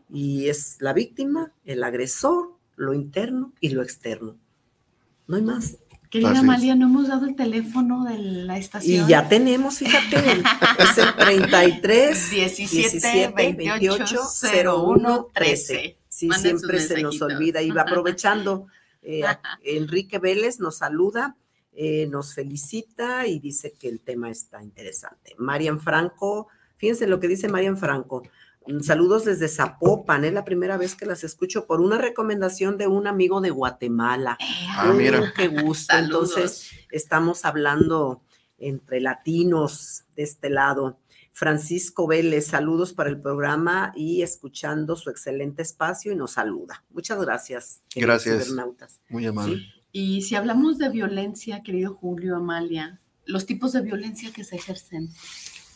Y es la víctima, el agresor, lo interno y lo externo. No hay más. Querida Así es. Amalia, no hemos dado el teléfono de la estación. Y ya tenemos, fíjate, es el 33 17 28 01 13. Sí, Manden siempre se nos olvida. Y va aprovechando, eh, Enrique Vélez nos saluda, eh, nos felicita y dice que el tema está interesante. Marian Franco, fíjense lo que dice Marian Franco. Mm, Saludos desde Zapopan, es la primera vez que las escucho por una recomendación de un amigo de Guatemala. Ah, mira. Oh, qué gusto. Saludos. Entonces, estamos hablando entre latinos de este lado. Francisco Vélez, saludos para el programa y escuchando su excelente espacio y nos saluda. Muchas gracias. Gracias. Muy amable. Sí. Y si hablamos de violencia, querido Julio, Amalia, los tipos de violencia que se ejercen.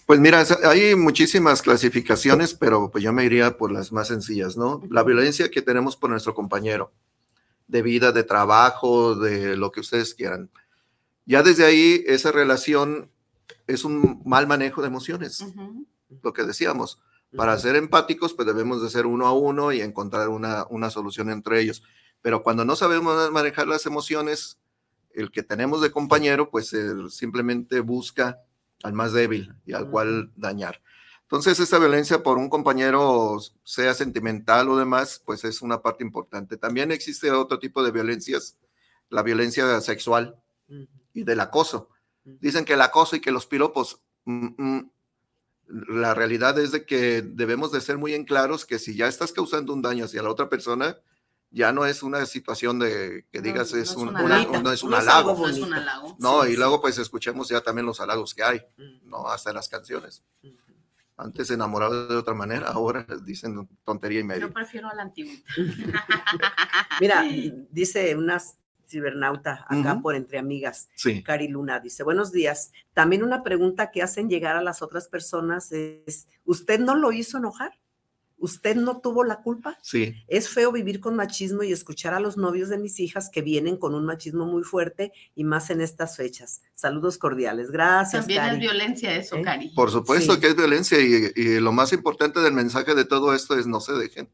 Pues mira, hay muchísimas clasificaciones, pero pues yo me iría por las más sencillas, ¿no? La violencia que tenemos por nuestro compañero, de vida, de trabajo, de lo que ustedes quieran. Ya desde ahí, esa relación es un mal manejo de emociones, lo que decíamos. Para ser empáticos, pues debemos de ser uno a uno y encontrar una, una solución entre ellos. Pero cuando no sabemos manejar las emociones, el que tenemos de compañero, pues simplemente busca al más débil y al cual dañar. Entonces, esta violencia por un compañero, sea sentimental o demás, pues es una parte importante. También existe otro tipo de violencias, la violencia sexual y del acoso. Dicen que el acoso y que los piropos, mm, mm, la realidad es de que debemos de ser muy en claros que si ya estás causando un daño hacia la otra persona, ya no es una situación de que digas es, un, una- no es un halago. No es un halago. No, Sí, y sí. luego pues escuchemos ya también los halagos que hay, ¿no? Hasta en las canciones. Antes se enamoraban de otra manera, ahora dicen tontería y media. Yo prefiero a la antigua. Mira, dice una cibernauta acá por Entre Amigas, Sí. Cari Luna, dice, buenos días. También una pregunta que hacen llegar a las otras personas es, ¿usted no lo hizo enojar? ¿Usted no tuvo la culpa? Sí, Es feo vivir con machismo y escuchar a los novios de mis hijas que vienen con un machismo muy fuerte y más en estas fechas. Saludos cordiales. Gracias, También Cari. es violencia eso, ¿Eh? Cari. por supuesto Sí. que es violencia y, y lo más importante del mensaje de todo esto es no se dejen,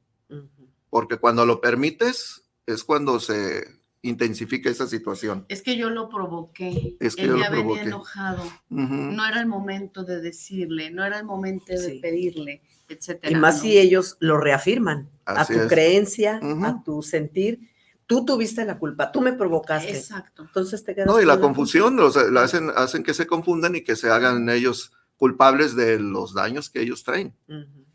porque cuando lo permites es cuando se intensifica esa situación. Es que yo lo provoqué. Es que Él yo ya lo venía provoqué. enojado. Ujú. No era el momento de decirle, no era el momento de pedirle, etcétera. Y más ¿no? si ellos lo reafirman Así a tu es. creencia, a tu sentir. Tú tuviste la culpa, tú me provocaste. Exacto. Entonces te quedas No, y la confusión o sea, la hacen, hacen que se confundan y que se hagan ellos culpables de los daños que ellos traen.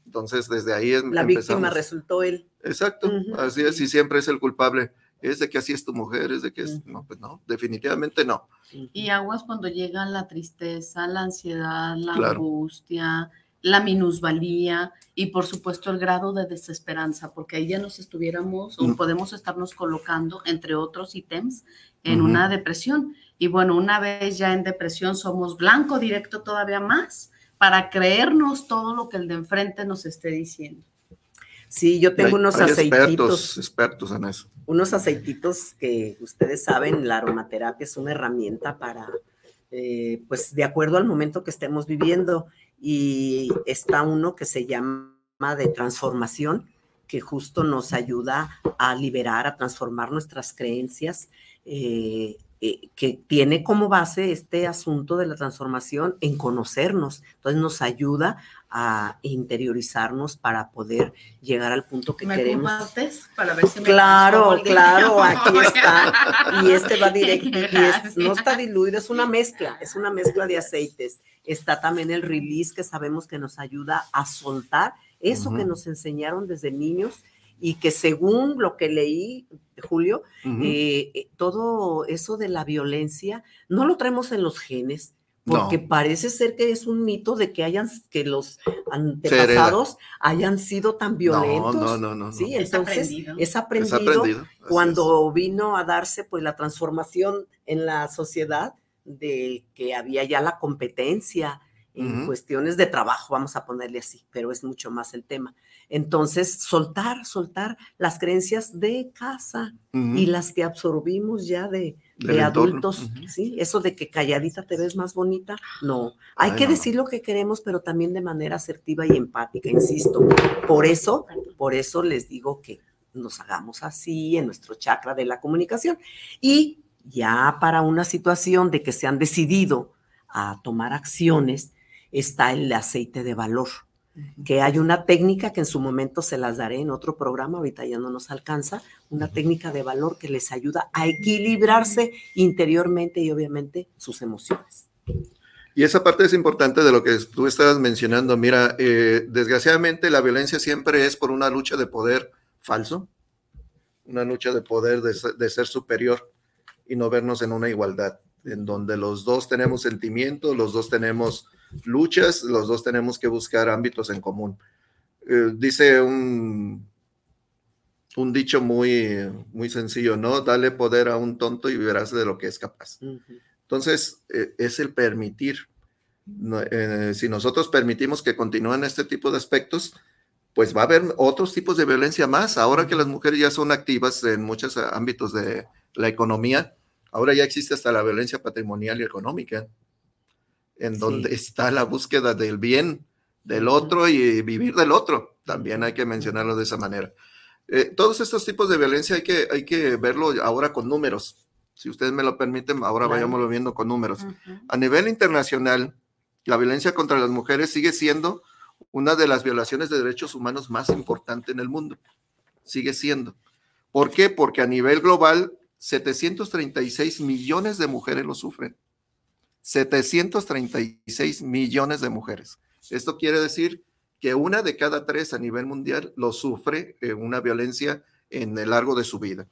Entonces, desde ahí em- La víctima empezamos. resultó él. Exacto, así es, y siempre es el culpable. Es de que así es tu mujer, es de que es. No, pues no, definitivamente no. Y aguas cuando llega la tristeza, la ansiedad, la Claro. angustia, la minusvalía y por supuesto el grado de desesperanza, porque ahí ya nos estuviéramos o Mm. podemos estarnos colocando, entre otros ítems, en una depresión. Y bueno, una vez ya en depresión somos blanco directo todavía más para creernos todo lo que el de enfrente nos esté diciendo. Sí, yo tengo Hay- unos hay aceititos. Expertos, expertos en eso. unos aceititos que ustedes saben, la aromaterapia es una herramienta para, eh, pues, de acuerdo al momento que estemos viviendo. Y está uno que se llama de transformación, que justo nos ayuda a liberar, a transformar nuestras creencias, eh, eh, que tiene como base este asunto de la transformación en conocernos. Entonces nos ayuda a interiorizarnos para poder llegar al punto que ¿Me queremos. compartes para ver si me Claro, claro, aquí está. Y este va directo. y es- Gracias. no está diluido, es una mezcla, es una mezcla de aceites. Está también el release que sabemos que nos ayuda a soltar eso que nos enseñaron desde niños y que según lo que leí, Julio, eh, eh, todo eso de la violencia no lo traemos en los genes. Porque No. parece ser que es un mito de que hayan que los antepasados hayan sido tan violentos. no, no, no, Sí, no. Es entonces aprendido. es aprendido, cuando vino a darse pues la transformación en la sociedad de que había ya la competencia en cuestiones de trabajo, vamos a ponerle así, pero es mucho más el tema. Entonces, soltar, soltar las creencias de casa y las que absorbimos ya de, De adultos, ¿sí? Eso de que calladita te ves más bonita, no. Hay Ay, que no. decir lo que queremos, pero también de manera asertiva y empática, insisto. Por eso, por eso les digo que nos hagamos así en nuestro chakra de la comunicación. Y Ya para una situación de que se han decidido a tomar acciones, está el aceite de valor, que hay una técnica que en su momento se las daré en otro programa, ahorita ya no nos alcanza, una técnica de valor que les ayuda a equilibrarse interiormente y obviamente sus emociones. Y esa parte es importante de lo que tú estabas mencionando. Mira, eh, desgraciadamente la violencia siempre es por una lucha de poder falso, una lucha de poder de, de ser superior y no vernos en una igualdad, en donde los dos tenemos sentimientos, los dos tenemos luchas, los dos tenemos que buscar ámbitos en común. Eh, dice un, un dicho muy, muy sencillo, ¿no? Dale poder a un tonto y verás de lo que es capaz. Entonces, eh, es el permitir. Eh, si nosotros permitimos que continúen este tipo de aspectos, pues va a haber otros tipos de violencia más. Ahora que las mujeres ya son activas en muchos ámbitos de la economía, ahora ya existe hasta la violencia patrimonial y económica, en donde está la búsqueda del bien del otro y vivir del otro. También hay que mencionarlo de esa manera. Eh, todos estos tipos de violencia hay que, hay que verlo ahora con números. Si ustedes me lo permiten, ahora Claro. vayámoslo viendo con números. A nivel internacional, la violencia contra las mujeres sigue siendo una de las violaciones de derechos humanos más importantes en el mundo. Sigue siendo. ¿Por qué? Porque a nivel global, 736 millones de mujeres lo sufren. 736 millones de mujeres. Esto quiere decir que una de cada tres a nivel mundial lo sufre eh, una violencia en el largo de su vida.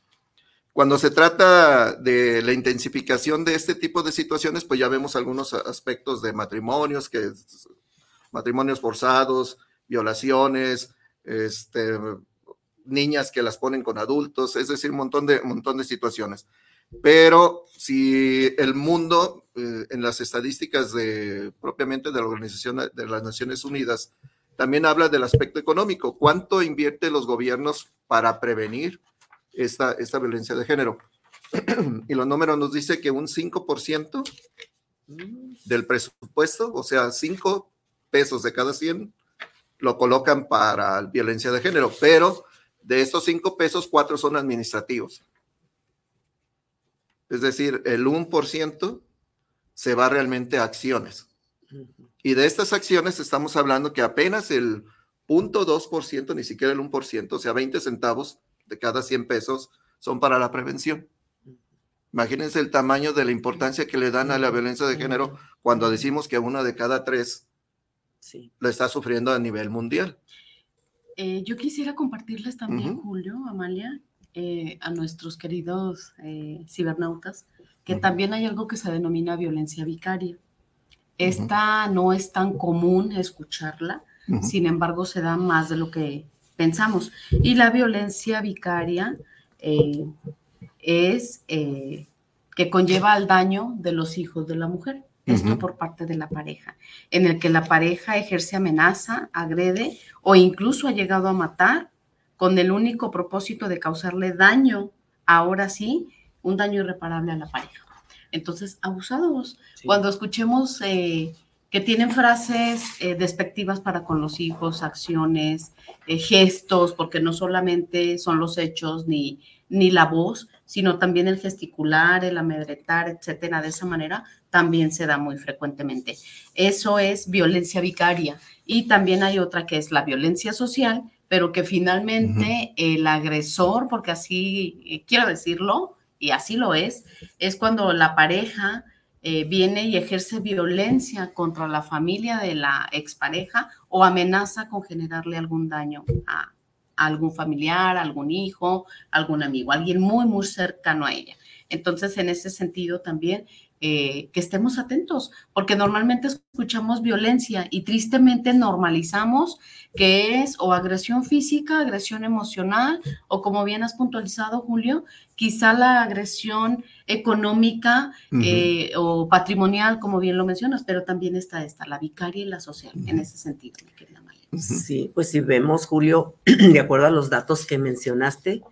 Cuando se trata de la intensificación de este tipo de situaciones, pues ya vemos algunos aspectos de matrimonios, que matrimonios forzados, violaciones, este, niñas que las ponen con adultos, es decir, un montón de, montón de situaciones. Pero si el mundo, eh, en las estadísticas de, propiamente de la Organización de las Naciones Unidas, también habla del aspecto económico. ¿Cuánto invierte los gobiernos para prevenir esta, esta violencia de género? y los números nos dice que un 5% del presupuesto, o sea, 5 pesos de cada 100, lo colocan para violencia de género, pero de estos 5 pesos, 4 son administrativos. Es decir, el 1% se va realmente a acciones. Y de estas acciones estamos hablando que apenas el 0.2%, ni siquiera el 1%, o sea, 20 centavos de cada 100 pesos son para la prevención. Imagínense el tamaño de la importancia que le dan a la violencia de género cuando decimos que una de cada tres la está sufriendo a nivel mundial. Eh, yo quisiera compartirles también. Julio, Amalia, eh, a nuestros queridos eh, cibernautas, que también hay algo que se denomina violencia vicaria. Esta no es tan común escucharla, sin embargo se da más de lo que pensamos. Y la violencia vicaria eh, es que conlleva al daño de los hijos de la mujer. Esto por parte de la pareja, en el que la pareja ejerce amenaza, agrede o incluso ha llegado a matar con el único propósito de causarle daño, ahora sí, un daño irreparable a la pareja. Entonces, abusados. Cuando escuchemos eh, que tienen frases eh, despectivas para con los hijos, acciones, eh, gestos, porque no solamente son los hechos ni, ni la voz, sino también el gesticular, el amedretar, etcétera, de esa manera también se da muy frecuentemente. Eso es violencia vicaria. Y también hay otra que es la violencia social, pero que finalmente el agresor, porque así eh, quiero decirlo, y así lo es, es cuando la pareja eh, viene y ejerce violencia contra la familia de la expareja o amenaza con generarle algún daño a, a algún familiar, a algún hijo, algún amigo, alguien muy, muy cercano a ella. Entonces, en ese sentido también, eh, que estemos atentos, porque normalmente escuchamos violencia y tristemente normalizamos que es o agresión física, agresión emocional, o como bien has puntualizado, Julio, quizá la agresión económica eh, o patrimonial, como bien lo mencionas, pero también está esta, la vicaria y la social, en ese sentido, mi querida María. Sí, pues si vemos, Julio, de acuerdo a los datos que mencionaste,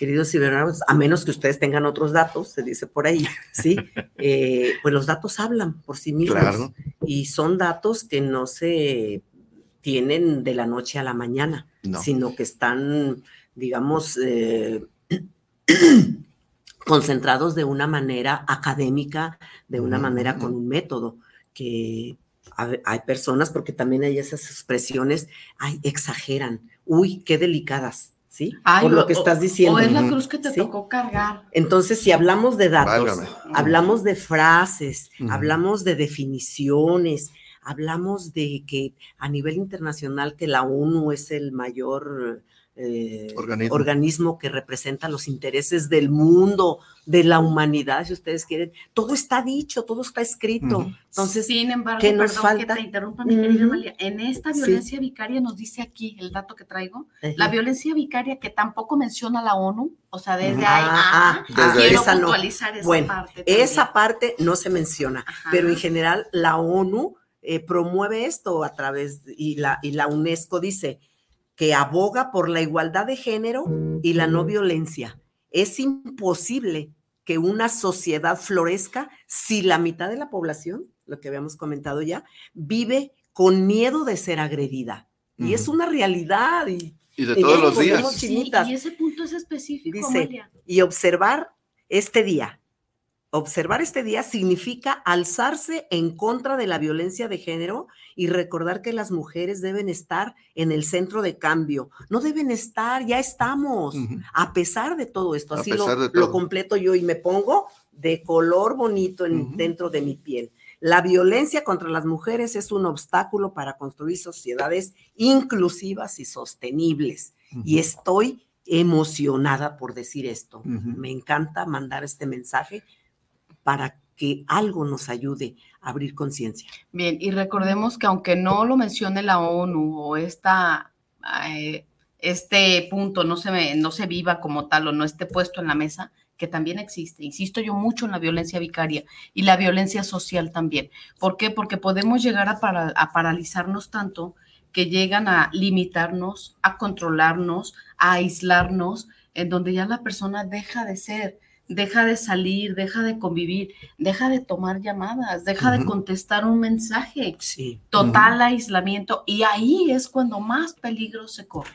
queridos cibernautas, a menos que ustedes tengan otros datos, se dice por ahí, ¿sí? Eh, pues los datos hablan por sí mismos. Claro. Y son datos que no se tienen de la noche a la mañana, No. sino que están, digamos, eh, concentrados de una manera académica, de una manera con un método, que hay personas, porque también hay esas expresiones, ay, exageran, uy, qué delicadas, ¿sí? Por lo que estás diciendo. O es la cruz que te tocó cargar. Entonces, si hablamos de datos, hablamos de frases, hablamos de definiciones, hablamos de que a nivel internacional que la ONU es el mayor eh, organismo. que representa los intereses del mundo, de la humanidad, si ustedes quieren. Todo está dicho, todo está escrito. Entonces, sin embargo, ¿qué nos falta? que te interrumpa, mi querida Amalia. En esta violencia vicaria nos dice aquí el dato que traigo, la violencia vicaria que tampoco menciona la ONU, o sea, desde ahí, ah, ah, quiero puntualizar esa bueno, parte. Esa parte no se menciona, pero en general la ONU eh, promueve esto a través, y la, y la UNESCO dice que aboga por la igualdad de género y la no violencia. Es imposible que una sociedad florezca si la mitad de la población, lo que habíamos comentado ya, vive con miedo de ser agredida. Y es una realidad. Y, de todos los días. y ese punto es específico. Dice, y observar este día, Observar este día significa alzarse en contra de la violencia de género y recordar que las mujeres deben estar en el centro de cambio. No deben estar, ya estamos, a pesar de todo esto. Así lo, completo yo y me pongo de color bonito dentro de mi piel. La violencia contra las mujeres es un obstáculo para construir sociedades inclusivas y sostenibles. Y estoy emocionada por decir esto. Me encanta mandar este mensaje para que algo nos ayude a abrir conciencia. Bien, y recordemos que aunque no lo mencione la ONU o esta, eh, este punto no se, no se viva como tal o no esté puesto en la mesa, que también existe. Insisto yo mucho en la violencia vicaria y la violencia social también. ¿Por qué? Porque podemos llegar a, a paralizarnos tanto que llegan a limitarnos, a controlarnos, a aislarnos, en donde ya la persona deja de ser deja de salir, deja de convivir, deja de tomar llamadas, deja de contestar un mensaje. Sí. Total aislamiento. Y ahí es cuando más peligro se corre.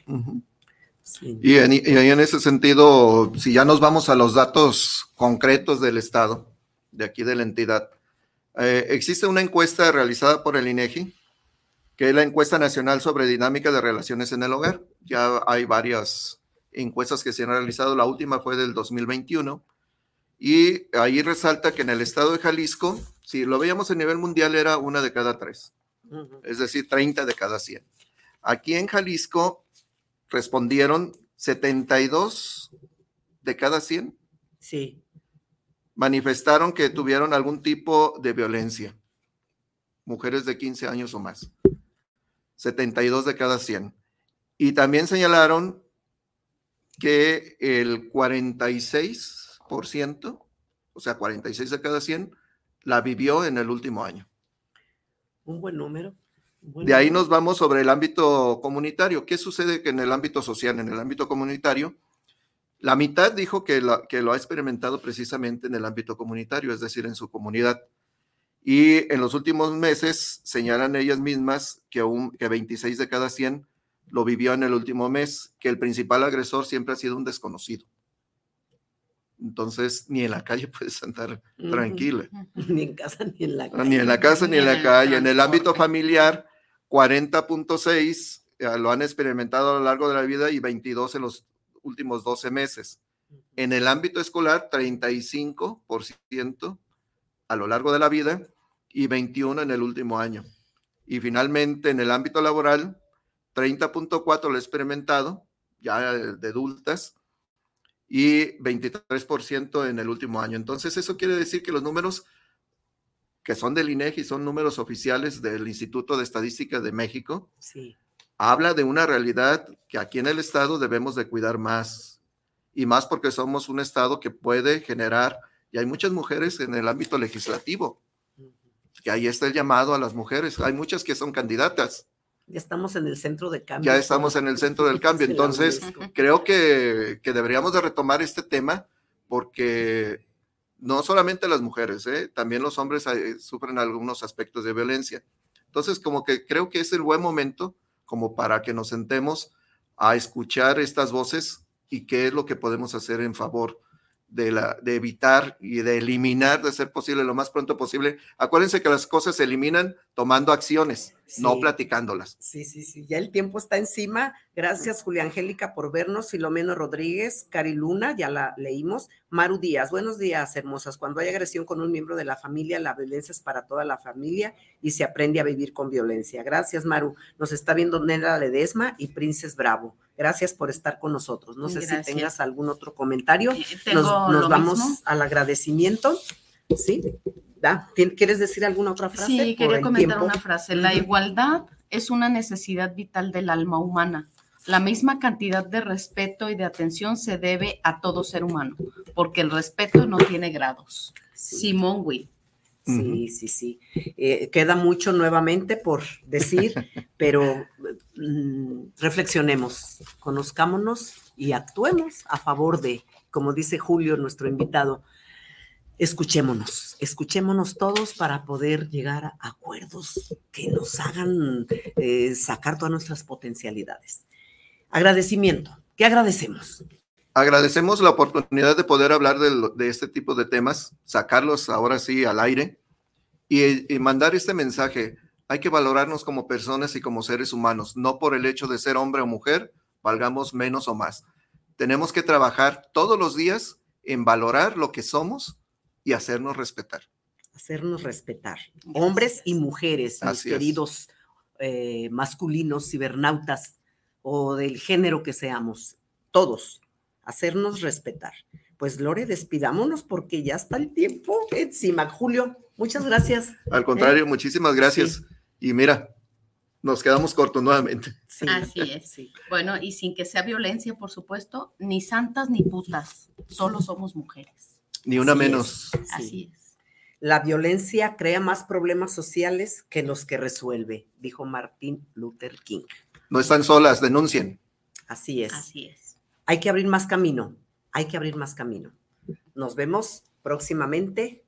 y, en, en ese sentido, si ya nos vamos a los datos concretos del Estado, de aquí de la entidad, eh, existe una encuesta realizada por el INEGI, que es la encuesta nacional sobre dinámica de relaciones en el hogar. Ya hay varias encuestas que se han realizado, la última fue del 2021 y ahí resalta que en el estado de Jalisco, si lo veíamos a nivel mundial, era una de cada tres, es decir, 30 de cada 100. Aquí en Jalisco respondieron 72 de cada 100. Sí. Manifestaron que tuvieron algún tipo de violencia. Mujeres de 15 años o más. 72 de cada 100. Y también señalaron que el 46 ciento, o sea, 46 de cada 100, la vivió en el último año. Un buen número. de ahí nos vamos sobre el ámbito comunitario. ¿Qué sucede que en el ámbito social, en el ámbito comunitario? La mitad dijo que, que lo ha experimentado precisamente en el ámbito comunitario, es decir, en su comunidad. Y en los últimos meses señalan ellas mismas que, un, que 26 de cada 100 lo vivió en el último mes, que el principal agresor siempre ha sido un desconocido. Entonces, ni en la calle puedes andar tranquila. Ni en casa ni en la calle. Ni en la casa ni en la calle. En el ámbito familiar, 40.6 eh, lo han experimentado a lo largo de la vida y 22 en los últimos 12 meses. En el ámbito escolar, 35% a lo largo de la vida y 21 en el último año. Y finalmente, en el ámbito laboral, 30.4 lo he experimentado, ya de adultas, y 23% en el último año. Entonces, eso quiere decir que los números que son del INEGI son números oficiales del Instituto de Estadística de México. Sí. Habla de una realidad que aquí en el estado debemos de cuidar más y más porque somos un estado que puede generar y hay muchas mujeres en el ámbito legislativo. Que ahí está el llamado a las mujeres. Hay muchas que son candidatas ya estamos en el centro de cambio. Ya estamos en el centro del cambio. Entonces, creo que, deberíamos de retomar este tema porque no solamente las mujeres, ¿eh? también los hombres eh, sufren algunos aspectos de violencia. Entonces, como que creo que es el buen momento como para que nos sentemos a escuchar estas voces y qué es lo que podemos hacer en favor de, la, de evitar y de eliminar, de ser posible lo más pronto posible. Acuérdense que las cosas se eliminan tomando acciones, no platicándolas. Sí, sí, sí, ya el tiempo está encima. Gracias, Julia Angélica, por vernos. Filomeno Rodríguez, Cari Luna, ya la leímos. Maru Díaz, buenos días, hermosas. Cuando hay agresión con un miembro de la familia, la violencia es para toda la familia y se aprende a vivir con violencia. Gracias, Maru. Nos está viendo Nela Ledesma y Princes Bravo. Gracias por estar con nosotros. No sé si tengas algún otro comentario. Eh, nos, vamos al agradecimiento. ¿Sí? ¿Quieres decir alguna otra frase? Sí, quería comentar una frase. La igualdad es una necesidad vital del alma humana. La misma cantidad de respeto y de atención se debe a todo ser humano, porque el respeto no tiene grados. Simón Will. Sí, sí, sí. Eh, queda mucho nuevamente por decir, pero mm, reflexionemos, conozcámonos y actuemos a favor de, como dice Julio, nuestro invitado, escuchémonos, escuchémonos todos para poder llegar a acuerdos que nos hagan eh, sacar todas nuestras potencialidades. Agradecimiento. ¿Qué agradecemos? Agradecemos la oportunidad de poder hablar de, este tipo de temas, sacarlos ahora sí al aire y, y mandar este mensaje. Hay que valorarnos como personas y como seres humanos, no por el hecho de ser hombre o mujer, valgamos menos o más. Tenemos que trabajar todos los días en valorar lo que somos y hacernos respetar. Hacernos respetar. Hombres y mujeres, mis queridos eh, masculinos, cibernautas o del género que seamos, todos, hacernos respetar. Pues Lore, despidámonos porque ya está el tiempo encima. Julio, muchas gracias. Al contrario, ¿Eh? muchísimas gracias. Y mira, nos quedamos cortos nuevamente. Así es. Bueno, y sin que sea violencia, por supuesto, ni santas ni putas, solo somos mujeres. Ni una menos. Así es. La violencia crea más problemas sociales que los que resuelve, dijo Martin Luther King. No están solas, denuncien. Así es. Así es. Hay que abrir más camino, hay que abrir más camino. Nos vemos próximamente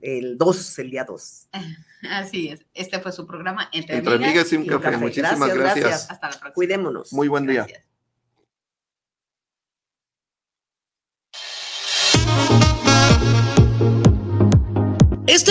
el 2, el día 2. Así es. Este fue su programa Entre, amigas, y un, café. Muchísimas gracias, Hasta la próxima. Cuidémonos. Muy buen día.